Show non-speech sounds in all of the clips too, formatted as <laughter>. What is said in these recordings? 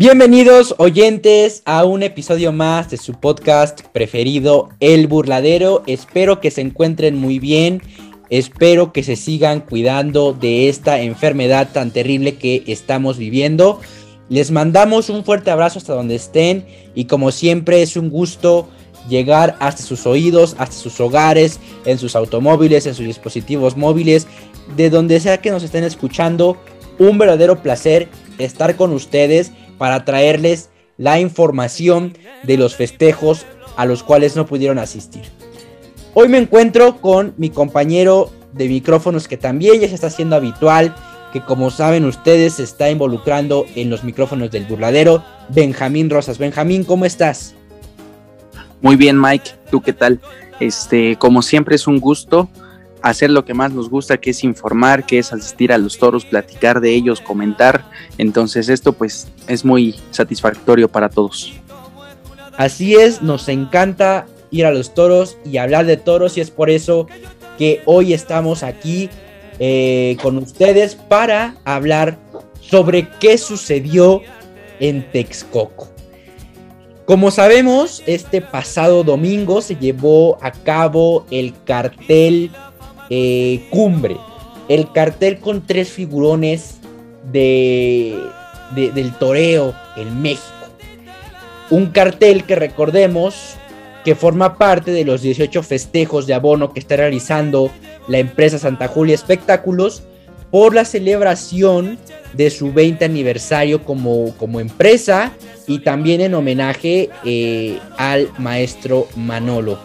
Bienvenidos oyentes a un episodio más de su podcast preferido, El Burladero. Espero que se encuentren muy bien, espero que se sigan cuidando de esta enfermedad tan terrible que estamos viviendo. Les mandamos un fuerte abrazo hasta donde estén y como siempre es un gusto llegar hasta sus oídos, hasta sus hogares, en sus automóviles, en sus dispositivos móviles, de donde sea que nos estén escuchando. Un verdadero placer estar con ustedes para traerles la información de los festejos a los cuales no pudieron asistir. Hoy me encuentro con mi compañero de micrófonos que también ya se está haciendo habitual, que como saben ustedes se está involucrando en los micrófonos del burladero, Benjamín Rosas. Benjamín, ¿cómo estás? Muy bien, Mike. ¿Tú qué tal? Este, como siempre es un gusto hacer lo que más nos gusta, que es informar, que es asistir a los toros, platicar de ellos, comentar. Entonces esto pues es muy satisfactorio para todos. Así es, nos encanta ir a los toros y hablar de toros y es por eso que hoy estamos aquí eh, con ustedes para hablar sobre qué sucedió en Texcoco. Como sabemos, este pasado domingo se llevó a cabo el cartel eh, cumbre. El cartel con tres figurones de, del toreo en México. Un cartel que recordemos que forma parte de los 18 festejos de abono que está realizando la empresa Santa Julia Espectáculos por la celebración de su 20 aniversario como, como empresa y también en homenaje eh, al maestro Manolo.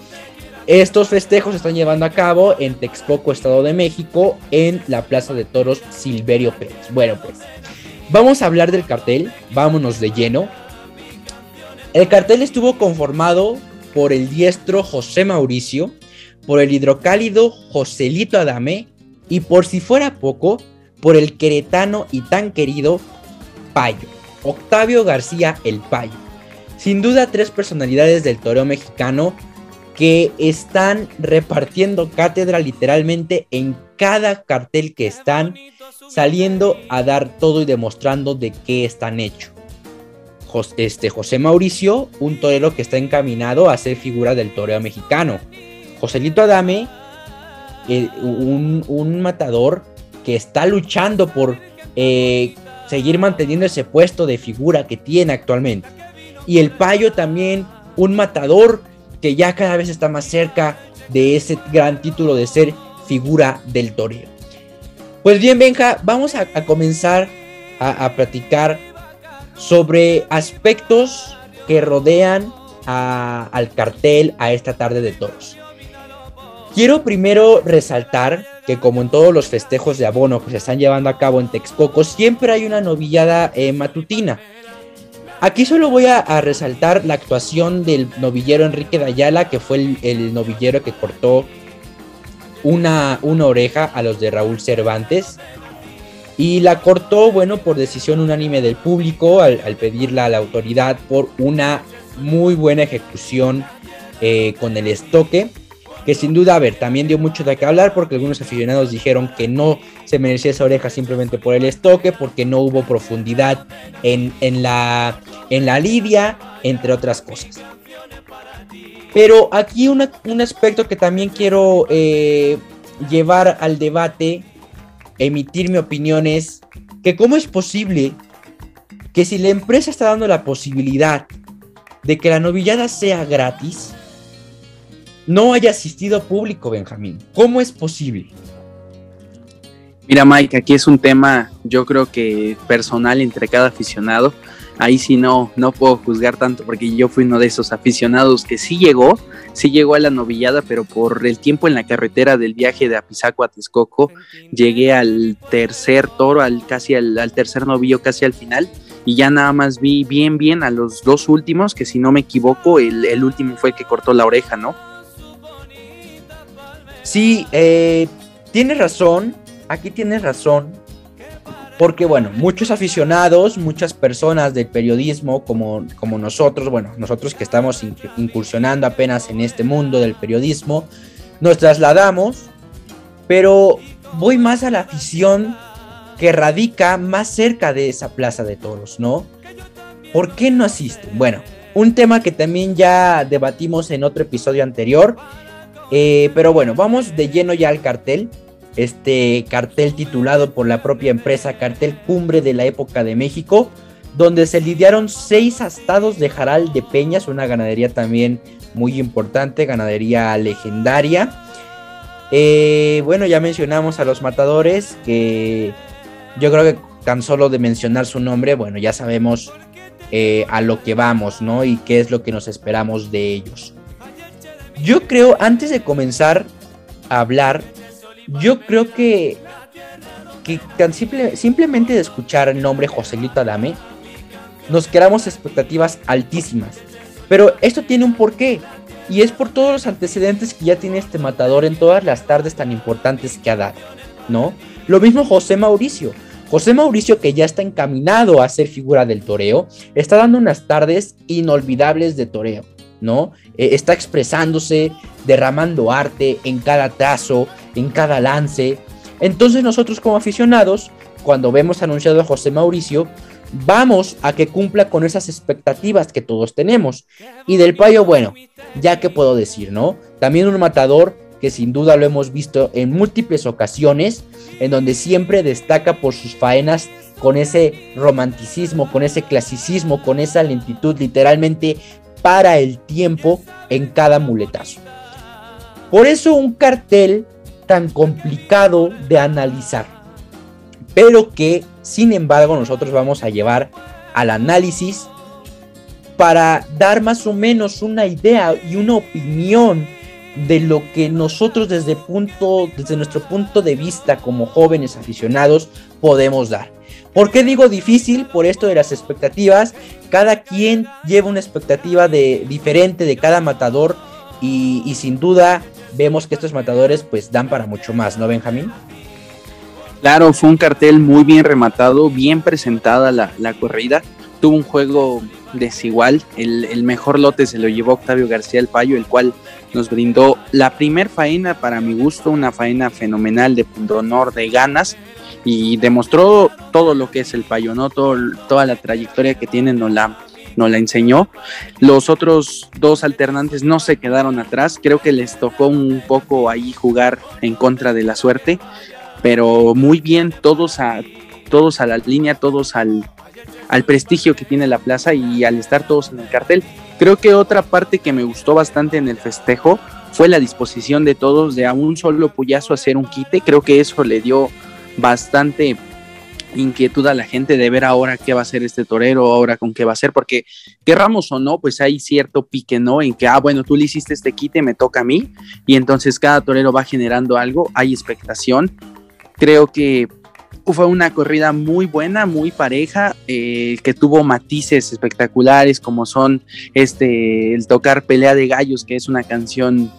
Estos festejos se están llevando a cabo en Texcoco, Estado de México, en la Plaza de Toros Silverio Pérez. Bueno, pues vamos a hablar del cartel, vámonos de lleno. El cartel estuvo conformado por el diestro José Mauricio, por el hidrocálido Joselito Adame y por si fuera poco, por el queretano y tan querido Payo, Octavio García el Payo. Sin duda tres personalidades del toreo mexicano que están repartiendo cátedra literalmente en cada cartel que están saliendo a dar todo y demostrando de qué están hechos. Este, José Mauricio, un torero que está encaminado a ser figura del toreo mexicano. Joselito Adame, eh, un, matador que está luchando por eh, seguir manteniendo ese puesto de figura que tiene actualmente. Y el Payo también, un matador que ya cada vez está más cerca de ese gran título de ser figura del toreo. Pues bien, Benja, vamos a, comenzar a, platicar sobre aspectos que rodean al cartel a esta tarde de toros. Quiero primero resaltar que como en todos los festejos de abono que se están llevando a cabo en Texcoco, siempre hay una novillada eh, matutina. Aquí solo voy a, resaltar la actuación del novillero Enrique Dayala, que fue el, novillero que cortó una, oreja a los de Raúl Cervantes. Y la cortó, bueno, por decisión unánime del público, al, pedirla a la autoridad por una muy buena ejecución eh, con el estoque que sin duda, a ver, también dio mucho de qué hablar porque algunos aficionados dijeron que no se merecía esa oreja simplemente por el estoque, porque no hubo profundidad en, la, en la lidia, entre otras cosas. Pero aquí un aspecto que también quiero eh, llevar al debate, emitir mi opinión es que cómo es posible que si la empresa está dando la posibilidad de que la novillada sea gratis, no haya asistido público, Benjamín. ¿Cómo es posible? Mira, Mike, aquí es un tema, yo creo que personal entre cada aficionado. Ahí sí no, no puedo juzgar tanto porque yo fui uno de esos aficionados que sí llegó, sí llegó a la novillada, pero por el tiempo en la carretera del viaje de Apizaco a Texcoco, llegué al tercer toro, al casi al, tercer novillo, casi al final, y ya nada más vi bien, bien a los dos últimos, que si no me equivoco, el, el último fue el que cortó la oreja, ¿no? Sí, eh, tienes razón, aquí tienes razón, porque bueno, muchos aficionados, muchas personas del periodismo como, como nosotros, bueno, nosotros que estamos incursionando apenas en este mundo del periodismo, nos trasladamos, pero voy más a la afición que radica más cerca de esa plaza de toros, ¿no? ¿Por qué no asisten? Bueno, un tema que también ya debatimos en otro episodio anterior. Eh, pero bueno, vamos de lleno ya al cartel. Este cartel titulado por la propia empresa Cartel Cumbre de la época de México, donde se lidiaron seis astados de Jaral de Peñas, una ganadería también muy importante, ganadería legendaria. Eh, bueno, ya mencionamos a los matadores, que yo creo que tan solo de mencionar su nombre, bueno, ya sabemos eh, a lo que vamos, ¿no? Y qué es lo que nos esperamos de ellos. Yo creo, antes de comenzar a hablar, yo creo que, que tan simple, simplemente de escuchar el nombre Joselito Adame, nos quedamos expectativas altísimas. Pero esto tiene un porqué. Y es por todos los antecedentes que ya tiene este matador en todas las tardes tan importantes que ha dado, ¿no? Lo mismo José Mauricio. José Mauricio, que ya está encaminado a ser figura del toreo, está dando unas tardes inolvidables de toreo, ¿no? Eh, está expresándose, derramando arte en cada trazo, en cada lance. Entonces nosotros como aficionados, cuando vemos anunciado a José Mauricio, vamos a que cumpla con esas expectativas que todos tenemos. Y del payo, bueno, ya que puedo decir, ¿no? También un matador que sin duda lo hemos visto en múltiples ocasiones, en donde siempre destaca por sus faenas con ese romanticismo, con ese clasicismo, con esa lentitud, literalmente para el tiempo en cada muletazo. Por eso un cartel tan complicado de analizar, pero que sin embargo nosotros vamos a llevar al análisis para dar más o menos una idea y una opinión de lo que nosotros desde, punto, desde nuestro punto de vista como jóvenes aficionados podemos dar. ¿Por qué digo difícil? Por esto de las expectativas. Cada quien lleva una expectativa de, diferente de cada matador y, sin duda vemos que estos matadores pues dan para mucho más, ¿no, Benjamín? Claro, fue un cartel muy bien rematado, bien presentada la, la corrida. Tuvo un juego desigual. El, el, mejor lote se lo llevó Octavio García el Payo, el cual nos brindó la primer faena para mi gusto, una faena fenomenal de punto honor, de ganas, y demostró todo lo que es el Payo, ¿no? Todo, toda la trayectoria que tiene nos la, la enseñó. Los otros dos alternantes no se quedaron atrás, creo que les tocó un poco ahí jugar en contra de la suerte, pero muy bien, todos a, todos a la línea, todos al, al prestigio que tiene la plaza y al estar todos en el cartel. Creo que otra parte que me gustó bastante en el festejo fue la disposición de todos de a un solo puyazo hacer un quite. Creo que eso le dio bastante inquietud a la gente de ver ahora qué va a hacer este torero, ahora con qué va a ser, porque querramos o no, pues hay cierto pique, ¿no? En que, ah, bueno, tú le hiciste este quite, me toca a mí, y entonces cada torero va generando algo, hay expectación. Creo que fue una corrida muy buena, muy pareja, eh, que tuvo matices espectaculares como son este el tocar Pelea de Gallos, que es una canción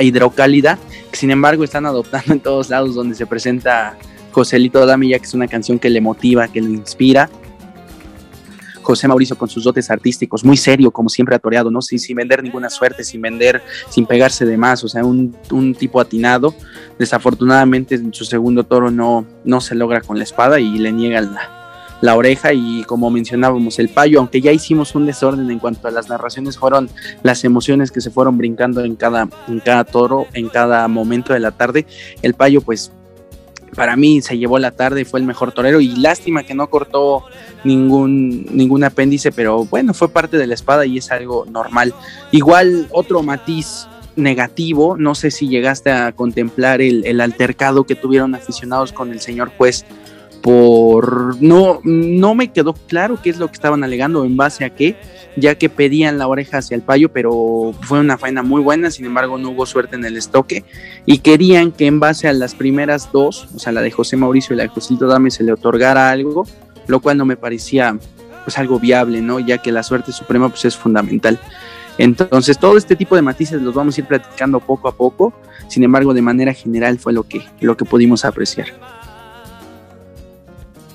hidrocálida, que sin embargo están adoptando en todos lados donde se presenta Joselito Damilla, que es una canción que le motiva, que le inspira. José Mauricio con sus dotes artísticos, muy serio, como siempre ha toreado, ¿no? Sin, sin, vender ninguna suerte, sin vender, sin pegarse de más, o sea, un, un, tipo atinado. Desafortunadamente en su segundo toro no, no se logra con la espada y le niega la, la oreja y como mencionábamos, el payo, aunque ya hicimos un desorden en cuanto a las narraciones, fueron las emociones que se fueron brincando en cada, en cada toro, en cada momento de la tarde. El payo, pues, para mí se llevó la tarde, fue el mejor torero y lástima que no cortó ningún, ningún apéndice, pero bueno, fue parte de la espada y es algo normal. Igual otro matiz negativo, no sé si llegaste a contemplar el, el altercado que tuvieron aficionados con el señor juez por no no me quedó claro qué es lo que estaban alegando en base a qué ya que pedían la oreja hacia el payo pero fue una faena muy buena sin embargo no hubo suerte en el estoque. Y querían que en base a las primeras dos o sea la de José Mauricio y la de Joselito Dame se le otorgara algo lo cual no me parecía pues algo viable no ya que la suerte suprema pues es fundamental. Entonces todo este tipo de matices los vamos a ir platicando poco a poco. Sin embargo de manera general fue lo que lo que pudimos apreciar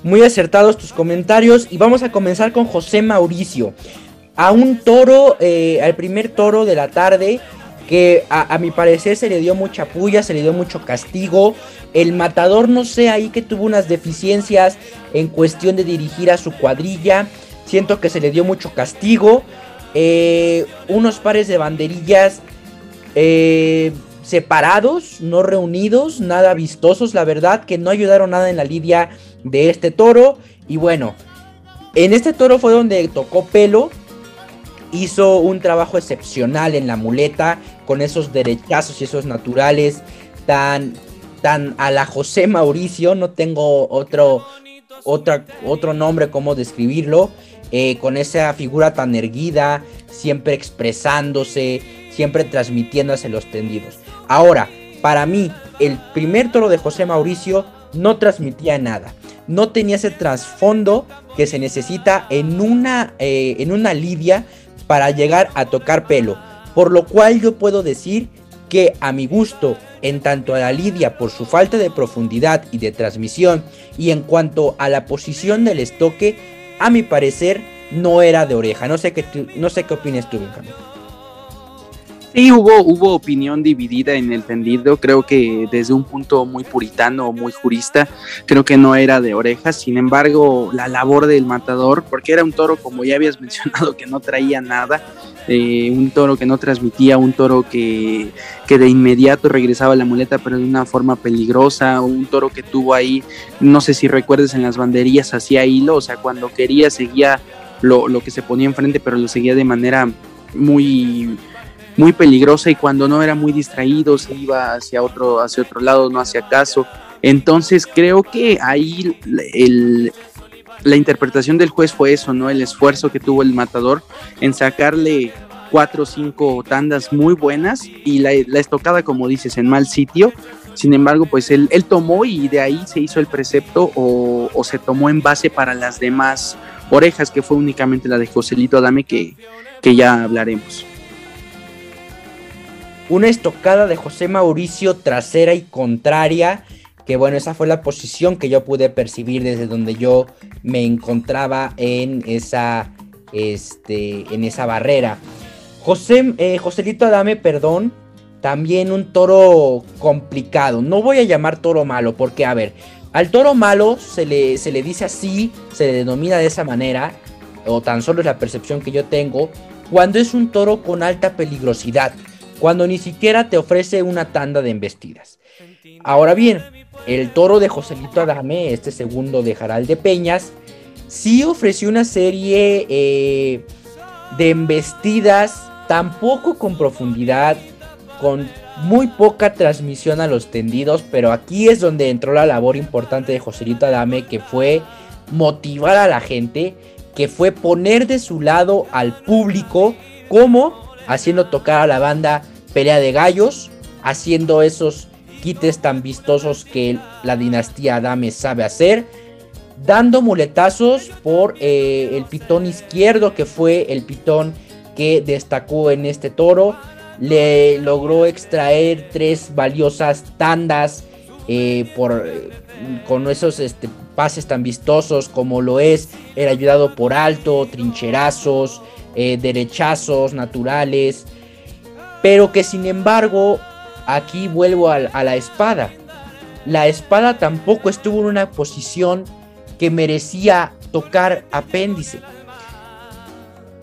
muy acertados tus comentarios y vamos a comenzar con José Mauricio. A un toro, eh, al primer toro de la tarde, que a, mi parecer se le dio mucha puya, se le dio mucho castigo. El matador, no sé, ahí que tuvo unas deficiencias en cuestión de dirigir a su cuadrilla. Siento que se le dio mucho castigo. Eh, unos pares de banderillas eh, separados, no reunidos, nada vistosos, la verdad, que no ayudaron nada en la lidia de este toro. Y bueno, en este toro fue donde tocó pelo. Hizo un trabajo excepcional en la muleta, con esos derechazos y esos naturales tan, tan a la José Mauricio. No tengo otro, otra, otro nombre como describirlo. Eh, con esa figura tan erguida, siempre expresándose, siempre transmitiéndose los tendidos. Ahora, para mí, el primer toro de José Mauricio no transmitía nada. No tenía ese trasfondo que se necesita en una, eh, en una lidia para llegar a tocar pelo. Por lo cual yo puedo decir que a mi gusto, en tanto a la lidia por su falta de profundidad y de transmisión, y en cuanto a la posición del estoque, a mi parecer no era de oreja. No sé qué, no sé qué opinas tú, Benjamín. Sí, hubo, hubo opinión dividida en el tendido. Creo que desde un punto muy puritano, muy jurista, creo que no era de orejas. Sin embargo, la labor del matador, porque era un toro, como ya habías <laughs> mencionado, que no traía nada, eh, un toro que no transmitía, un toro que, que, de inmediato regresaba a la muleta, pero de una forma peligrosa, un toro que tuvo ahí, no sé si recuerdes en las banderías, hacía hilo, o sea, cuando quería seguía lo, lo que se ponía enfrente, pero lo seguía de manera muy muy peligrosa y cuando no era muy distraído se iba hacia otro, hacia otro lado, no hacía caso. Entonces creo que ahí el, la interpretación del juez fue eso, ¿no? El esfuerzo que tuvo el matador en sacarle cuatro o cinco tandas muy buenas y la, estocada, como dices, en mal sitio. Sin embargo, pues él, él tomó y de ahí se hizo el precepto o, o, se tomó en base para las demás orejas, que fue únicamente la de Joselito Adame, que, que ya hablaremos. Una estocada de José Mauricio trasera y contraria que bueno, esa fue la posición que yo pude percibir desde donde yo me encontraba en esa, este, en esa barrera. José, eh, Joselito Adame, perdón, también un toro complicado. No voy a llamar toro malo, porque a ver, al toro malo se le, se le dice así, se le denomina de esa manera, o tan solo es la percepción que yo tengo, cuando es un toro con alta peligrosidad, cuando ni siquiera te ofrece una tanda de embestidas. Ahora bien, el toro de Joselito Adame, este segundo de Jaral de Peñas, sí ofreció una serie eh, de embestidas, tampoco con profundidad, con muy poca transmisión a los tendidos, pero aquí es donde entró la labor importante de Joselito Adame, que fue motivar a la gente, que fue poner de su lado al público, como haciendo tocar a la banda Pelea de Gallos, haciendo esos quites tan vistosos que la dinastía Adame sabe hacer, dando muletazos por eh, el pitón izquierdo, que fue el pitón que destacó en este toro. Le logró extraer tres valiosas tandas eh, por, con esos este, pases tan vistosos como lo es el ayudado por alto, trincherazos, eh, derechazos naturales, pero que sin embargo aquí vuelvo a, la espada. La espada tampoco estuvo en una posición que merecía tocar apéndice.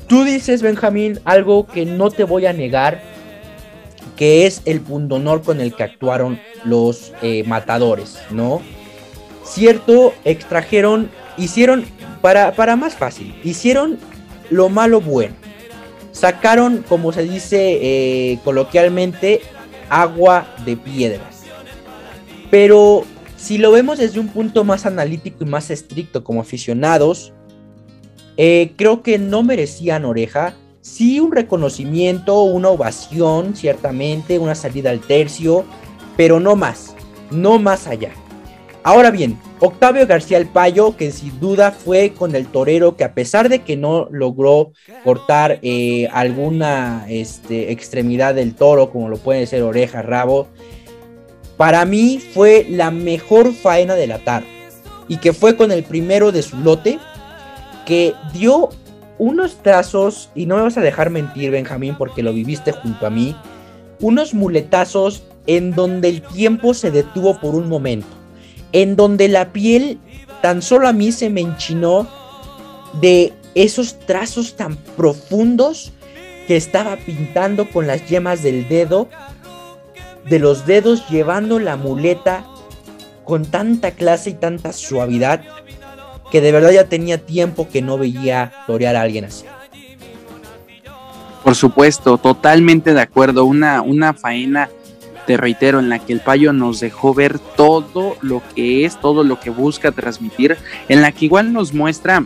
Tú dices, Benjamín, algo que no te voy a negar, que es el pundonor con el que actuaron los eh, matadores, ¿no? Cierto, extrajeron, hicieron, para, para más fácil, hicieron lo malo bueno. Sacaron, como se dice eh, coloquialmente, agua de piedras. Pero si lo vemos desde un punto más analítico y más estricto como aficionados, eh, creo que no merecían oreja. Sí un reconocimiento, una ovación, ciertamente, una salida al tercio, pero no más, no más allá. Ahora bien, Octavio García el Payo, que sin duda fue con el torero que a pesar de que no logró cortar eh, alguna este, extremidad del toro, como lo puede ser oreja, rabo, para mí fue la mejor faena de la tarde. Y que fue con el primero de su lote, que dio unos trazos, y no me vas a dejar mentir, Benjamín, porque lo viviste junto a mí, unos muletazos en donde el tiempo se detuvo por un momento en donde la piel tan solo a mí se me enchinó de esos trazos tan profundos que estaba pintando con las yemas del dedo, de los dedos llevando la muleta con tanta clase y tanta suavidad que de verdad ya tenía tiempo que no veía torear a alguien así. Por supuesto, totalmente de acuerdo. Una, una faena, te reitero, en la que el payo nos dejó ver todo lo que es, todo lo que busca transmitir, en la que igual nos muestra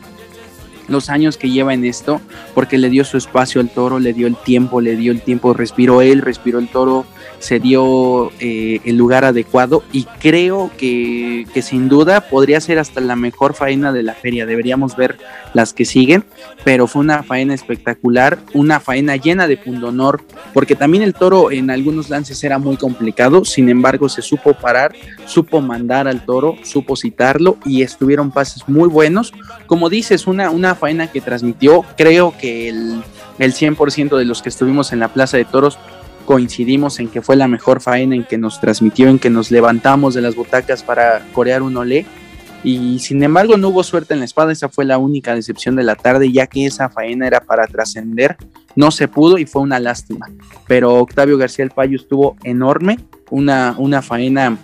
los años que lleva en esto, porque le dio su espacio al toro, le dio el tiempo, le dio el tiempo, respiró él, respiró el toro, se dio eh, el lugar adecuado y creo que, que, sin duda podría ser hasta la mejor faena de la feria. Deberíamos ver las que siguen, pero fue una faena espectacular, una faena llena de pundonor, porque también el toro en algunos lances era muy complicado, sin embargo se supo parar, supo mandar al toro, supo citarlo y estuvieron pases muy buenos. Como dices, una, una faena que transmitió, creo que el, el 100% de los que estuvimos en la Plaza de Toros coincidimos en que fue la mejor faena en que nos transmitió, en que nos levantamos de las butacas para corear un olé. Y sin embargo no hubo suerte en la espada, esa fue la única decepción de la tarde, ya que esa faena era para trascender, no se pudo y fue una lástima. Pero Octavio García el Payo estuvo enorme, una, una faena,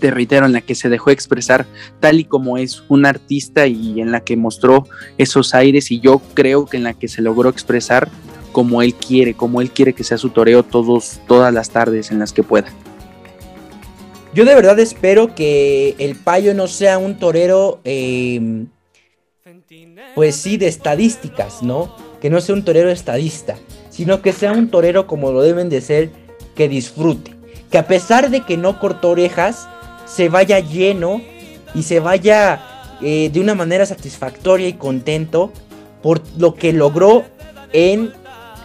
te reitero, en la que se dejó expresar tal y como es un artista y en la que mostró esos aires y yo creo que en la que se logró expresar como él quiere, como él quiere que sea su toreo todos, todas las tardes en las que pueda. Yo de verdad espero que el payo no sea un torero, em, pues sí, de estadísticas, ¿no? Que no sea un torero estadista, sino que sea un torero como lo deben de ser, que disfrute. Que a pesar de que no cortó orejas, se vaya lleno y se vaya eh, de una manera satisfactoria y contento por lo que logró en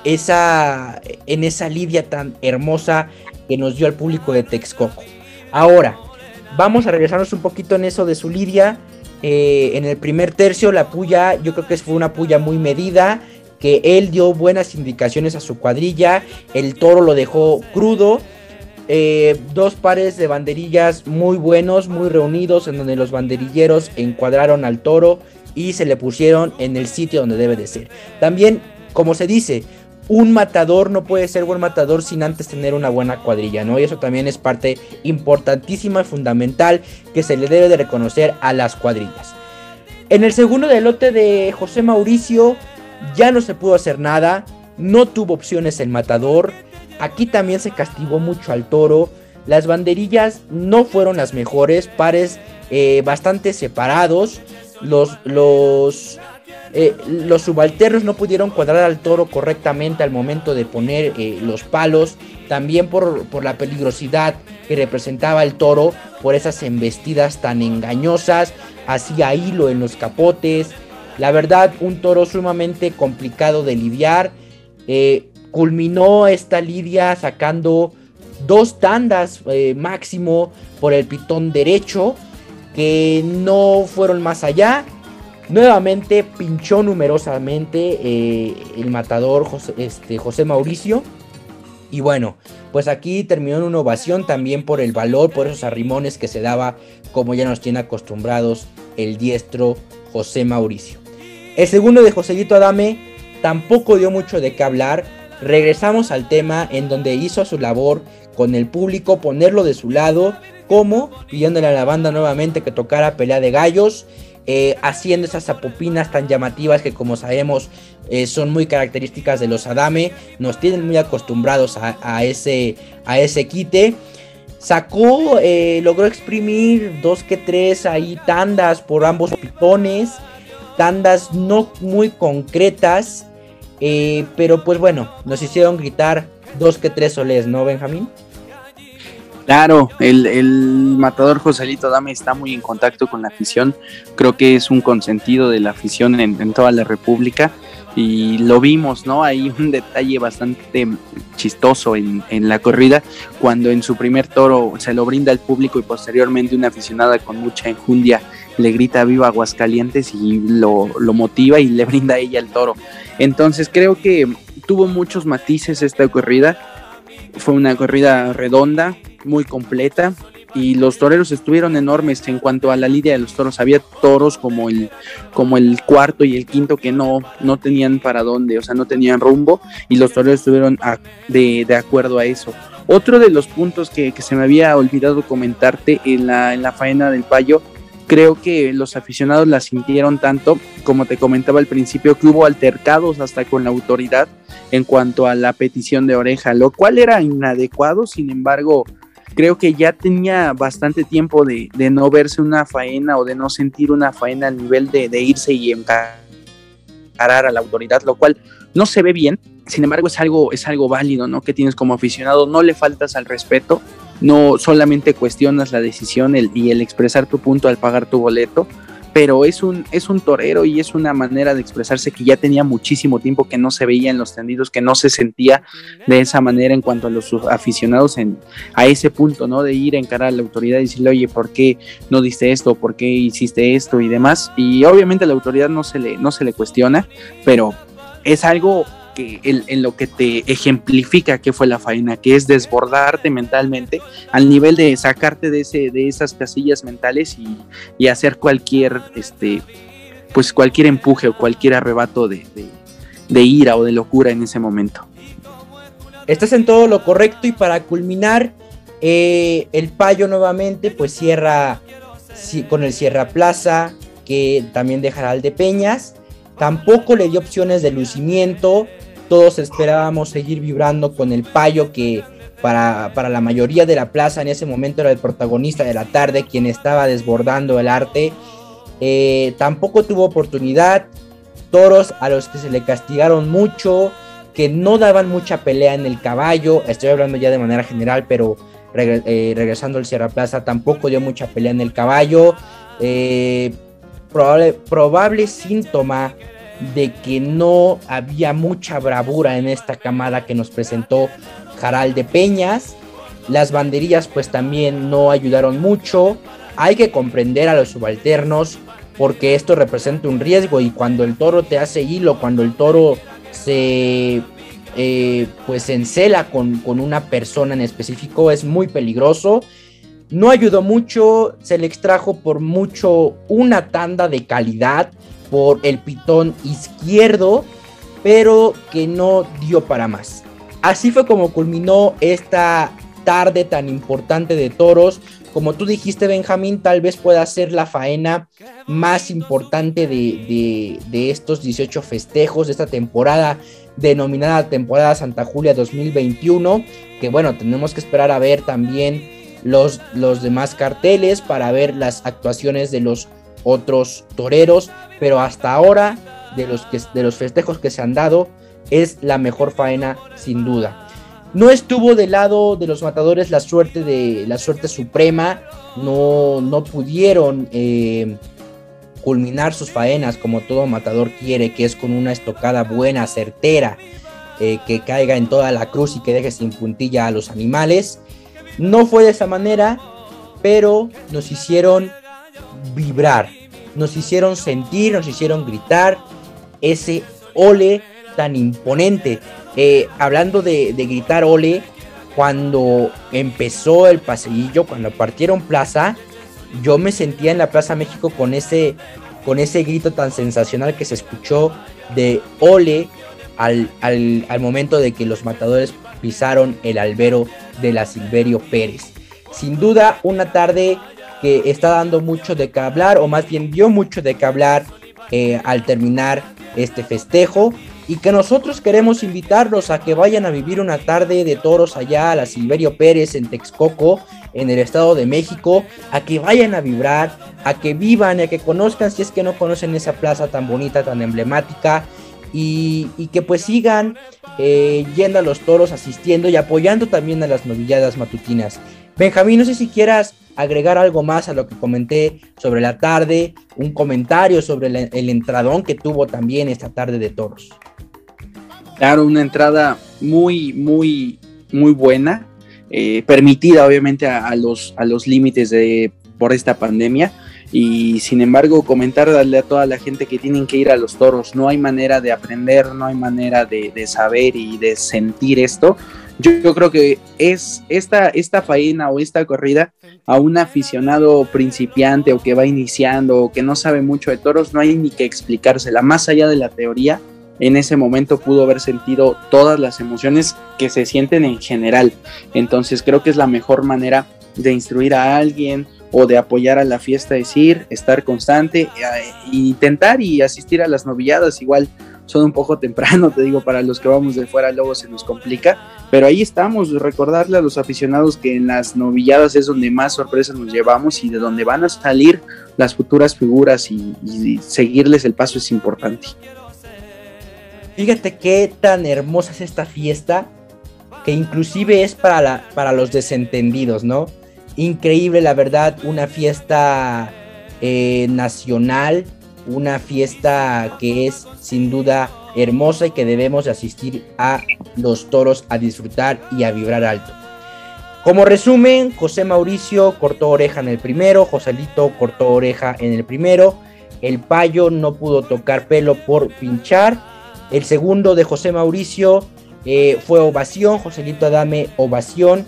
esa, en esa lidia tan hermosa que nos dio al público de Texcoco. Ahora, vamos a regresarnos un poquito en eso de su lidia. Eh, en el primer tercio, la puya, yo creo que fue una puya muy medida, que él dio buenas indicaciones a su cuadrilla, el toro lo dejó crudo. Eh, dos pares de banderillas muy buenos, muy reunidos, en donde los banderilleros encuadraron al toro y se le pusieron en el sitio donde debe de ser. También, como se dice, un matador no puede ser buen matador sin antes tener una buena cuadrilla, ¿no? Y eso también es parte importantísima y fundamental que se le debe de reconocer a las cuadrillas. En el segundo delote de José Mauricio ya no se pudo hacer nada, no tuvo opciones el matador, aquí también se castigó mucho al toro, las banderillas no fueron las mejores, pares eh, bastante separados, los, los eh, los subalternos no pudieron cuadrar al toro correctamente al momento de poner eh, los palos, también por, la peligrosidad que representaba el toro, por esas embestidas tan engañosas, hacía hilo en los capotes. La verdad, un toro sumamente complicado de lidiar. Eh, culminó esta lidia sacando dos tandas máximo por el pitón derecho, que no fueron más allá Nuevamente pinchó numerosamente eh, el matador José, este, José Mauricio. Y bueno, pues aquí terminó en una ovación también por el valor, por esos arrimones que se daba, como ya nos tiene acostumbrados el diestro José Mauricio. El segundo de Joséito Adame tampoco dio mucho de qué hablar. Regresamos al tema en donde hizo su labor con el público, ponerlo de su lado, como pidiéndole a la banda nuevamente que tocara pelea de gallos eh, haciendo esas apopinas tan llamativas que como sabemos eh, son muy características de los Adame, nos tienen muy acostumbrados a, ese, a ese quite. Sacó, eh, logró exprimir dos que tres ahí tandas por ambos pitones, tandas no muy concretas, pero pues bueno, nos hicieron gritar dos que tres soles, ¿no, Benjamín? Claro, el, matador Joselito Dame está muy en contacto con la afición. Creo que es un consentido de la afición en, toda la República. Y lo vimos, ¿no? Hay un detalle bastante chistoso en, la corrida, cuando en su primer toro se lo brinda al público y posteriormente una aficionada con mucha enjundia le grita viva Aguascalientes y lo, lo motiva y le brinda a ella el toro. Entonces creo que tuvo muchos matices esta corrida. Fue una corrida redonda, muy completa. y los toreros estuvieron enormes en cuanto a la lidia de los toros. Había toros como el, como el cuarto y el quinto que no, no tenían para dónde, o sea, no tenían rumbo y los toreros estuvieron de, de, acuerdo a eso. Otro de los puntos que, que, se me había olvidado comentarte en la, en la faena del payo, creo que los aficionados la sintieron tanto, como te comentaba al principio, que hubo altercados hasta con la autoridad en cuanto a la petición de oreja, lo cual era inadecuado, sin embargo, creo que ya tenía bastante tiempo de, no verse una faena o de no sentir una faena al nivel de, irse y encarar a la autoridad, lo cual no se ve bien. Sin embargo, es algo, es algo válido, ¿no? Que tienes como aficionado, no le faltas al respeto, no solamente cuestionas la decisión y el expresar tu punto al pagar tu boleto, pero es un, es un torero y es una manera de expresarse que ya tenía muchísimo tiempo que no se veía en los tendidos, que no se sentía de esa manera en cuanto a los aficionados en, a ese punto, ¿no? De ir a encarar a la autoridad y decirle, oye, ¿por qué no diste esto? ¿Por qué hiciste esto? Y demás. Y obviamente a la autoridad no se le, no se le cuestiona, pero es algo en, lo que te ejemplifica qué fue la faena, que es desbordarte mentalmente al nivel de sacarte de, ese, de esas casillas mentales y, hacer cualquier, este, pues cualquier empuje o cualquier arrebato de, ira o de locura en ese momento. Estás en todo lo correcto y para culminar, eh, el payo nuevamente pues cierra con el Sierra Plaza, que también dejará al de Peñas. Tampoco le dio opciones de lucimiento. Todos esperábamos seguir vibrando con el payo que para, la mayoría de la plaza en ese momento era el protagonista de la tarde, quien estaba desbordando el arte. Eh, tampoco tuvo oportunidad. Toros a los que se le castigaron mucho, que no daban mucha pelea en el caballo. Estoy hablando ya de manera general, pero eh, regresando al Sierra Plaza, tampoco dio mucha pelea en el caballo. Eh, probable, probable síntoma de que no había mucha bravura en esta camada que nos presentó Jaral de Peñas. Las banderillas pues también no ayudaron mucho. Hay que comprender a los subalternos porque esto representa un riesgo y cuando el toro te hace hilo, cuando el toro se eh, pues encela con, con una persona en específico es muy peligroso. No ayudó mucho, se le extrajo por mucho una tanda de calidad por el pitón izquierdo, pero que no dio para más. Así fue como culminó esta tarde tan importante de toros. Como tú dijiste, Benjamín, tal vez pueda ser la faena más importante de, estos 18 festejos de esta temporada denominada temporada Santa Julia 2021. Que bueno, tenemos que esperar a ver también los, los demás carteles para ver las actuaciones de los otros toreros, pero hasta ahora de los, que, de los festejos que se han dado es la mejor faena sin duda. No estuvo del lado de los matadores la suerte de la suerte suprema, no, no pudieron eh, culminar sus faenas como todo matador quiere, que es con una estocada buena, certera, eh, que caiga en toda la cruz y que deje sin puntilla a los animales. No fue de esa manera, pero nos hicieron vibrar, nos hicieron sentir, nos hicieron gritar ese ole tan imponente. Eh, hablando de, gritar ole, cuando empezó el paseillo, cuando partieron plaza, yo me sentía en la Plaza México con ese, con ese grito tan sensacional que se escuchó de ole al, al, al momento de que los matadores pisaron el albero de la Silverio Pérez. Sin duda, una tarde que está dando mucho de qué hablar, o más bien dio mucho de qué hablar eh, al terminar este festejo. Y que nosotros queremos invitarlos a que vayan a vivir una tarde de toros allá a la Silverio Pérez en Texcoco, en el Estado de México, a que vayan a vibrar, a que vivan, a que conozcan si es que no conocen esa plaza tan bonita, tan emblemática, y, que pues sigan eh, yendo a los toros, asistiendo y apoyando también a las novilladas matutinas. Benjamín, no sé si quieras agregar algo más a lo que comenté sobre la tarde, un comentario sobre el entradón que tuvo también esta tarde de toros. Claro, una entrada muy, muy, muy buena, eh, permitida obviamente a, los, a los límites de, por esta pandemia. Y sin embargo comentarle a toda la gente que tienen que ir a los toros, no hay manera de aprender, no hay manera de, saber y de sentir esto. Yo, creo que es esta, esta faena o esta corrida a un aficionado principiante o que va iniciando o que no sabe mucho de toros, no hay ni que explicársela. Más allá de la teoría, en ese momento pudo haber sentido todas las emociones que se sienten en general. Entonces creo que es la mejor manera de instruir a alguien o de apoyar a la fiesta, decir, estar constante, e intentar y asistir a las novilladas, igual son un poco <laughs> temprano, te digo, para los que vamos de fuera luego se nos complica, pero ahí estamos, recordarle a los aficionados que en las novilladas es donde más sorpresas nos llevamos y de donde van a salir las futuras figuras y, y seguirles el paso es importante. Fíjate qué tan hermosa es esta fiesta, que inclusive es para, la, para los desentendidos, ¿no? Increíble, la verdad, una fiesta eh, nacional, una fiesta que es sin duda hermosa y que debemos asistir a los toros a disfrutar y a vibrar alto. Como resumen, José Mauricio cortó oreja en el primero, Joselito cortó oreja en el primero, el payo no pudo tocar pelo por pinchar, el segundo de José Mauricio eh, fue ovación, Joselito Adame ovación,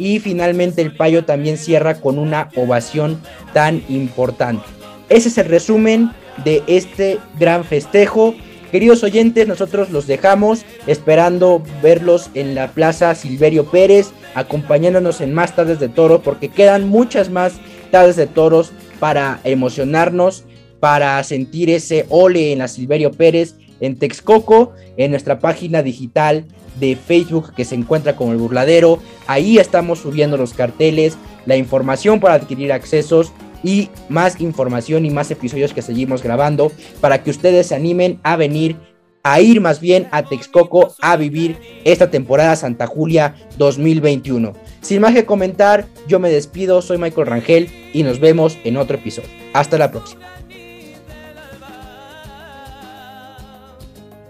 y finalmente el Payo también cierra con una ovación tan importante. Ese es el resumen de este gran festejo. Queridos oyentes, nosotros los dejamos esperando verlos en la Plaza Silverio Pérez, acompañándonos en más tardes de toro, porque quedan muchas más tardes de toros para emocionarnos, para sentir ese ole en la Silverio Pérez, en Texcoco, en nuestra página digital de Facebook que se encuentra como el burladero. Ahí estamos subiendo los carteles, la información para adquirir accesos y más información y más episodios que seguimos grabando para que ustedes se animen a venir a ir más bien a Texcoco a vivir esta temporada Santa Julia 2021. Sin más que comentar, yo me despido, soy Michael Rangel y nos vemos en otro episodio. Hasta la próxima.